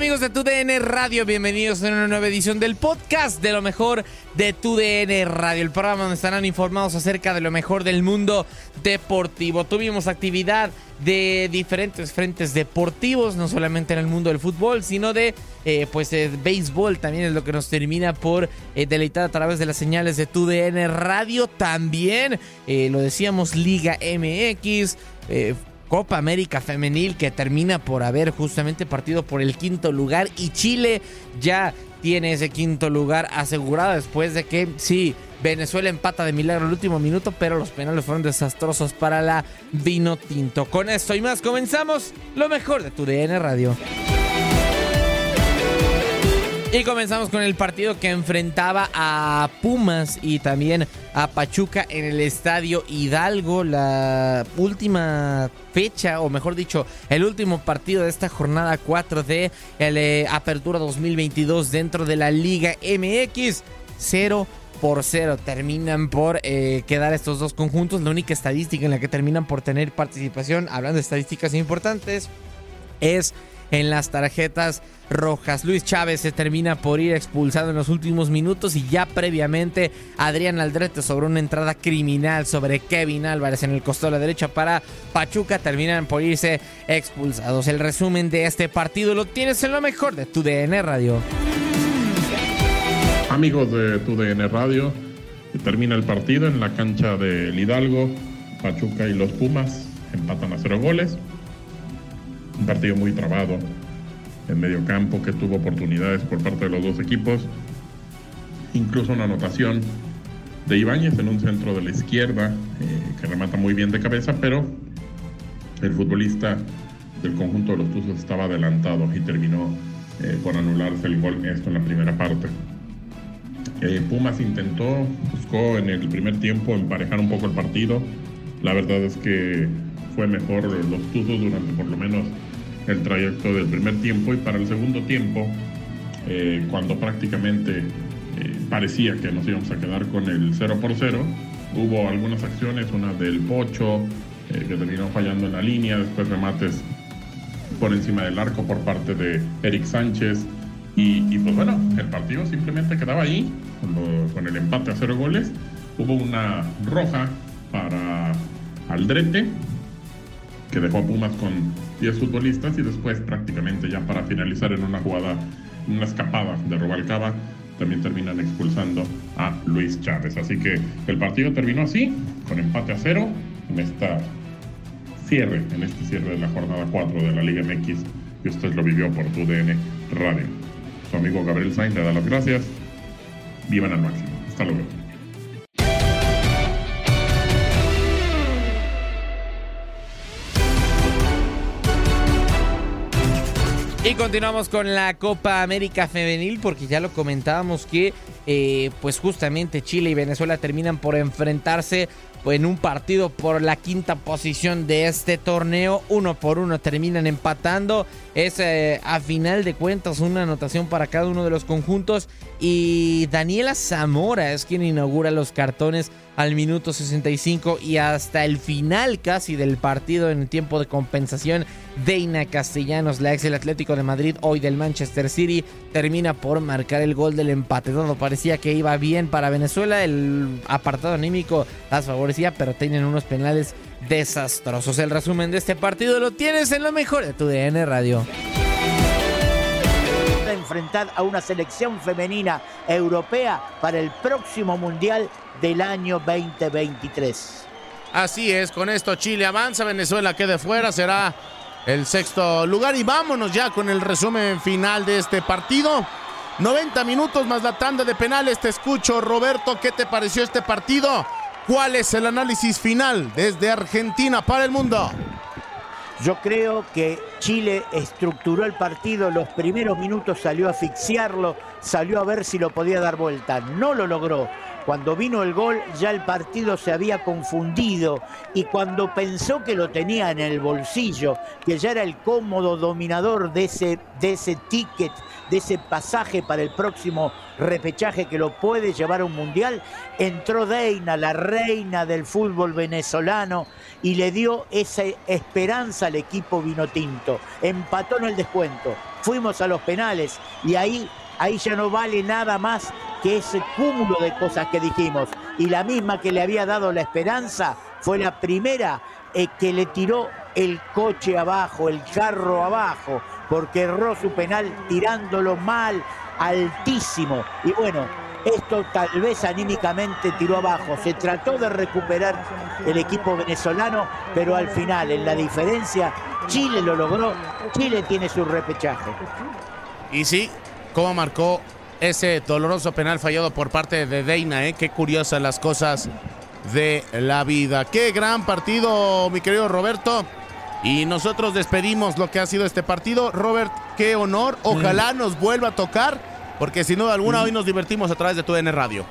Amigos de TUDN Radio? Bienvenidos a una nueva edición del podcast de lo mejor de TUDN Radio, el programa donde estarán informados acerca de lo mejor del mundo deportivo. Tuvimos actividad de diferentes frentes deportivos, no solamente en el mundo del fútbol, sino de eh, pues el béisbol también es lo que nos termina por eh, deleitar a través de las señales de TUDN Radio. También eh, lo decíamos Liga MX. Copa América Femenil que termina por haber justamente partido por el quinto lugar y Chile ya tiene ese quinto lugar asegurado después de que sí, Venezuela empata de milagro el último minuto, pero los penales fueron desastrosos para la Vino Tinto. Con esto y más comenzamos lo mejor de tu DN Radio. Y comenzamos con el partido que enfrentaba a Pumas y también a Pachuca en el estadio Hidalgo. La última fecha, o mejor dicho, el último partido de esta jornada 4 de el, eh, Apertura 2022 dentro de la Liga MX. 0 por 0 terminan por eh, quedar estos dos conjuntos. La única estadística en la que terminan por tener participación, hablando de estadísticas importantes, es en las tarjetas rojas. Luis Chávez se termina por ir expulsado en los últimos minutos y ya previamente Adrián Aldrete sobre una entrada criminal sobre Kevin Álvarez en el costado de la derecha para Pachuca terminan por irse expulsados. El resumen de este partido lo tienes en lo mejor de tu DN Radio. Amigos de TUDN Radio, termina el partido en la cancha del Hidalgo. Pachuca y los Pumas empatan a cero goles. Un partido muy trabado en medio campo que tuvo oportunidades por parte de los dos equipos. Incluso una anotación de Ibáñez en un centro de la izquierda eh, que remata muy bien de cabeza, pero el futbolista del conjunto de los Tuzos estaba adelantado y terminó eh, por anularse el gol, esto en la primera parte. Eh, Pumas intentó, buscó en el primer tiempo emparejar un poco el partido. La verdad es que fue mejor los Tuzos durante por lo menos el trayecto del primer tiempo y para el segundo tiempo, eh, cuando prácticamente eh, parecía que nos íbamos a quedar con el 0 por 0, hubo algunas acciones, una del Pocho, eh, que terminó fallando en la línea, después remates por encima del arco por parte de Eric Sánchez. Y, pues bueno, el partido simplemente quedaba ahí, con, con el empate a cero goles. Hubo una roja para Aldrete, que dejó a Pumas con 10 futbolistas y después prácticamente ya para finalizar en una jugada, una escapada de Robalcaba, también terminan expulsando a Luis Chávez. Así que el partido terminó así, con empate a cero en esta cierre, en este cierre de la jornada 4 de la Liga MX y usted lo vivió por tu DN Radio. Su amigo Gabriel Sainz le da las gracias. Vivan al máximo. Hasta luego. Y continuamos con la Copa América Femenil porque ya lo comentábamos que eh, pues justamente Chile y Venezuela terminan por enfrentarse en un partido por la quinta posición de este torneo. Uno por uno terminan empatando. Es eh, a final de cuentas una anotación para cada uno de los conjuntos. Y Daniela Zamora es quien inaugura los cartones al minuto 65 y hasta el final casi del partido en tiempo de compensación. Deina Castellanos, la ex del Atlético de Madrid, hoy del Manchester City, termina por marcar el gol del empate. Todo parecía que iba bien para Venezuela. El apartado anímico las favorecía, pero tienen unos penales desastrosos. El resumen de este partido lo tienes en lo mejor de tu DN Radio enfrentar a una selección femenina europea para el próximo Mundial del año 2023. Así es, con esto Chile avanza, Venezuela quede fuera, será el sexto lugar y vámonos ya con el resumen final de este partido. 90 minutos más la tanda de penales, te escucho Roberto, ¿qué te pareció este partido? ¿Cuál es el análisis final desde Argentina para el mundo? Yo creo que Chile estructuró el partido, los primeros minutos salió a asfixiarlo, salió a ver si lo podía dar vuelta, no lo logró. Cuando vino el gol ya el partido se había confundido y cuando pensó que lo tenía en el bolsillo, que ya era el cómodo dominador de ese, de ese ticket, de ese pasaje para el próximo repechaje que lo puede llevar a un mundial, entró Deina, la reina del fútbol venezolano, y le dio esa esperanza al equipo vinotinto. Empató en el descuento. Fuimos a los penales y ahí ahí ya no vale nada más que ese cúmulo de cosas que dijimos. Y la misma que le había dado la esperanza fue la primera eh, que le tiró el coche abajo, el carro abajo, porque erró su penal tirándolo mal, altísimo. Y bueno, esto tal vez anímicamente tiró abajo. Se trató de recuperar el equipo venezolano, pero al final, en la diferencia, Chile lo logró. Chile tiene su repechaje. Y sí, cómo marcó ese doloroso penal fallado por parte de Deina, ¿eh? Qué curiosas las cosas de la vida. Qué gran partido, mi querido Roberto. Y nosotros despedimos lo que ha sido este partido. Robert, qué honor. Ojalá nos vuelva a tocar, porque sin duda alguna hoy nos divertimos a través de tu N Radio.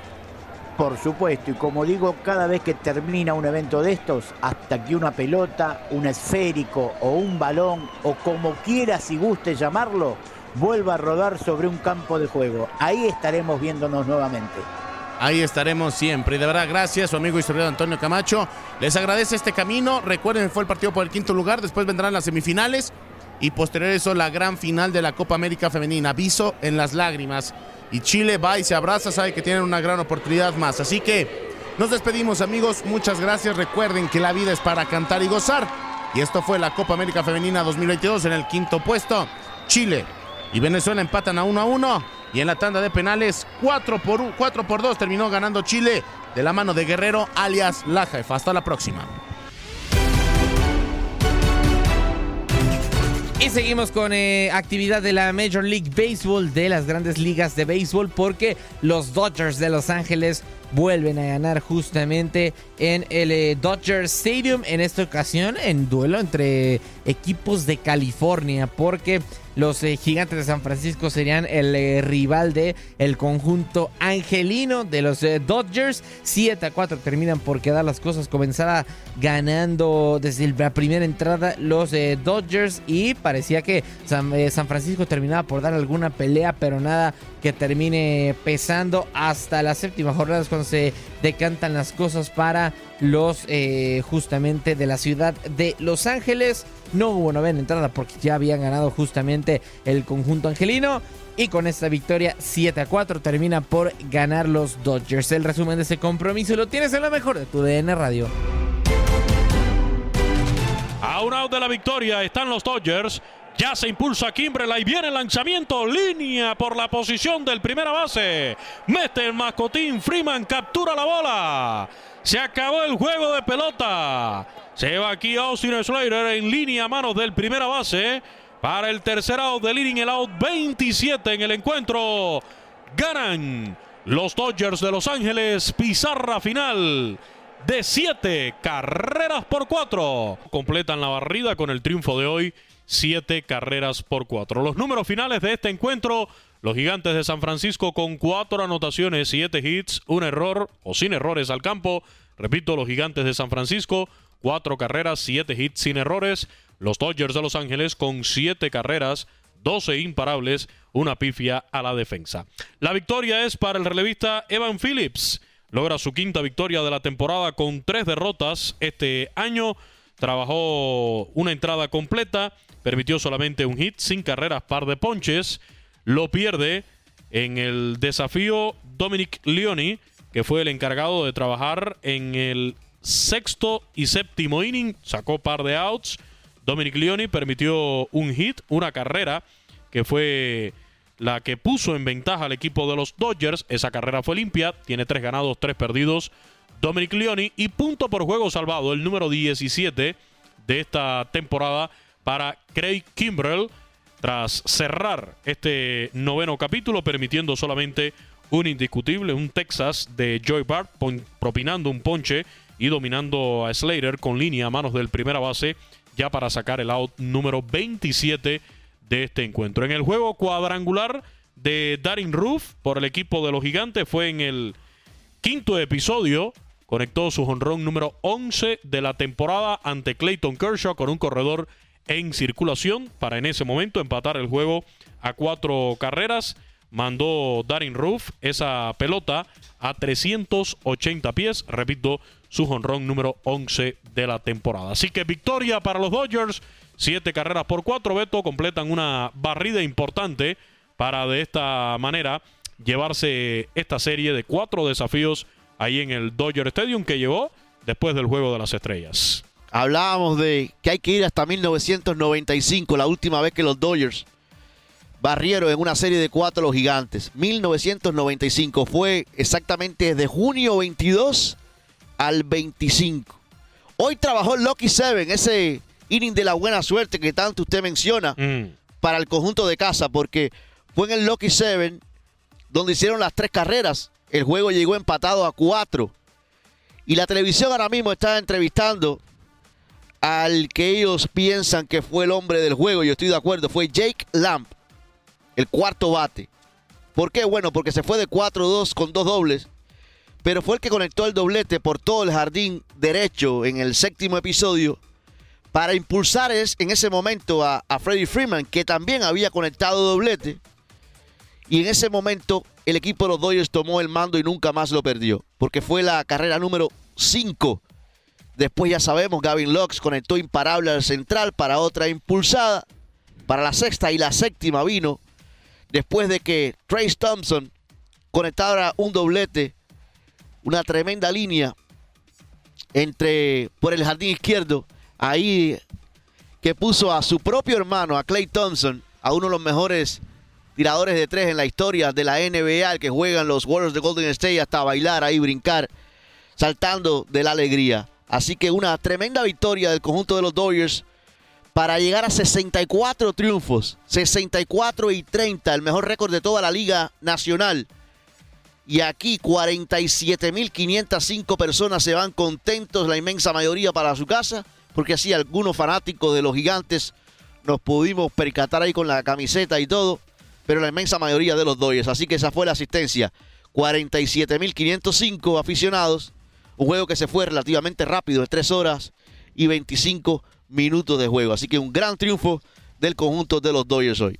Por supuesto, y como digo, cada vez que termina un evento de estos, hasta que una pelota, un esférico o un balón, o como quieras y guste llamarlo, vuelva a rodar sobre un campo de juego. Ahí estaremos viéndonos nuevamente. Ahí estaremos siempre. Y de verdad, gracias, su amigo historiador Antonio Camacho. Les agradece este camino. Recuerden, fue el partido por el quinto lugar. Después vendrán las semifinales. Y posterior a eso, la gran final de la Copa América Femenina. Aviso en las lágrimas. Y Chile va y se abraza, sabe que tienen una gran oportunidad más. Así que nos despedimos, amigos. Muchas gracias. Recuerden que la vida es para cantar y gozar. Y esto fue la Copa América Femenina 2022 en el quinto puesto. Chile y Venezuela empatan a 1 a 1. Y en la tanda de penales, 4 por, 4 por 2 terminó ganando Chile de la mano de Guerrero, alias La Jefa. Hasta la próxima. Y seguimos con eh, actividad de la Major League Baseball, de las grandes ligas de béisbol, porque los Dodgers de Los Ángeles vuelven a ganar justamente en el eh, Dodger Stadium, en esta ocasión en duelo entre equipos de California, porque los eh, gigantes de San Francisco serían el eh, rival de el conjunto angelino de los eh, Dodgers. 7 a 4 terminan por quedar las cosas. Comenzara ganando desde la primera entrada los Dodgers y parecía que San, San, Francisco terminaba por dar alguna pelea, pero nada que termine pesando hasta la séptima jornada es cuando se decantan las cosas para los justamente de la ciudad de Los Ángeles. No hubo novena entrada porque ya habían ganado justamente el conjunto angelino. Y con esta victoria 7 a 4 termina por ganar los Dodgers. El resumen de ese compromiso lo tienes en lo mejor de tu DN Radio. un out de la victoria están los Dodgers. Ya se impulsa Kimbrel y viene el lanzamiento. Línea por la posición del primera base. Mete el mascotín. Freeman captura la bola. Se acabó el juego de pelota. Se va aquí Austin Slater en línea a manos del primera base. Para el tercer out del inning, el out 27 en el encuentro. Ganan los Dodgers de Los Ángeles. Pizarra final de 7 carreras por 4. Completan la barrida con el triunfo de hoy. 7 carreras por 4. Los números finales de este encuentro. Los gigantes de San Francisco con 4 anotaciones, 7 hits, un error o sin errores al campo. Repito, los gigantes de San Francisco, 4 carreras, 7 hits sin errores. Los Dodgers de Los Ángeles con 7 carreras, 12 imparables, una pifia a la defensa. La victoria es para el relevista Evan Phillips. Logra su quinta victoria de la temporada con 3 derrotas este año. Trabajó una entrada completa, permitió solamente un hit, sin carreras, par de ponches. Lo pierde en el desafío Dominic Leoni, que fue el encargado de trabajar en el sexto y séptimo inning. Sacó par de outs. Dominic Leoni permitió un hit, una carrera, que fue la que puso en ventaja al equipo de los Dodgers. Esa carrera fue limpia, tiene tres ganados, tres perdidos. Dominic Leoni y punto por juego salvado, el número 17 de esta temporada para Craig Kimbrell tras cerrar este noveno capítulo permitiendo solamente un indiscutible, un Texas de Joy Bart propinando un ponche y dominando a Slater con línea a manos del primera base ya para sacar el out número 27 de este encuentro. En el juego cuadrangular de Darin Roof por el equipo de los gigantes fue en el quinto episodio conectó su jonrón número 11 de la temporada ante Clayton Kershaw con un corredor en circulación para en ese momento empatar el juego a cuatro carreras. Mandó Darin Roof esa pelota a 380 pies, repito, su jonrón número 11 de la temporada. Así que victoria para los Dodgers, siete carreras por cuatro, Beto, completan una barrida importante para de esta manera llevarse esta serie de cuatro desafíos ahí en el Dodger Stadium que llegó después del Juego de las Estrellas. Hablábamos de que hay que ir hasta 1995, la última vez que los Dodgers barrieron en una serie de cuatro los gigantes. 1995 fue exactamente de junio 22 al 25. Hoy trabajó el Lucky Seven, ese inning de la buena suerte que tanto usted menciona Mm. para el conjunto de casa, porque fue en el Lucky Seven donde hicieron las tres carreras. El juego llegó empatado a cuatro. Y la televisión ahora mismo está entrevistando al que ellos piensan que fue el hombre del juego. Yo estoy de acuerdo. Fue Jake Lamp, el cuarto bate. ¿Por qué? Bueno, porque se fue de 4-2 con dos dobles. Pero fue el que conectó el doblete por todo el jardín derecho en el séptimo episodio para impulsar en ese momento a, a Freddie Freeman, que también había conectado doblete. Y en ese momento el equipo de los Dodgers tomó el mando y nunca más lo perdió. Porque fue la carrera número 5. Después ya sabemos, Gavin Lux conectó imparable al central para otra impulsada. Para la sexta y la séptima vino después de que Trace Thompson conectara un doblete. Una tremenda línea entre por el jardín izquierdo. Ahí que puso a su propio hermano, a Clay Thompson, a uno de los mejores tiradores de tres en la historia de la NBA, que juegan los Warriors de Golden State hasta bailar ahí, brincar, saltando de la alegría. Así que una tremenda victoria del conjunto de los Dodgers para llegar a 64 triunfos, 64 y 30, el mejor récord de toda la liga nacional. Y aquí 47.505 personas se van contentos, la inmensa mayoría para su casa, porque así algunos fanáticos de los gigantes nos pudimos percatar ahí con la camiseta y todo, pero la inmensa mayoría de los Dodgers. Así que esa fue la asistencia. 47.505 aficionados. Un juego que se fue relativamente rápido, de 3 horas y 25 minutos de juego. Así que un gran triunfo del conjunto de los Dodgers hoy.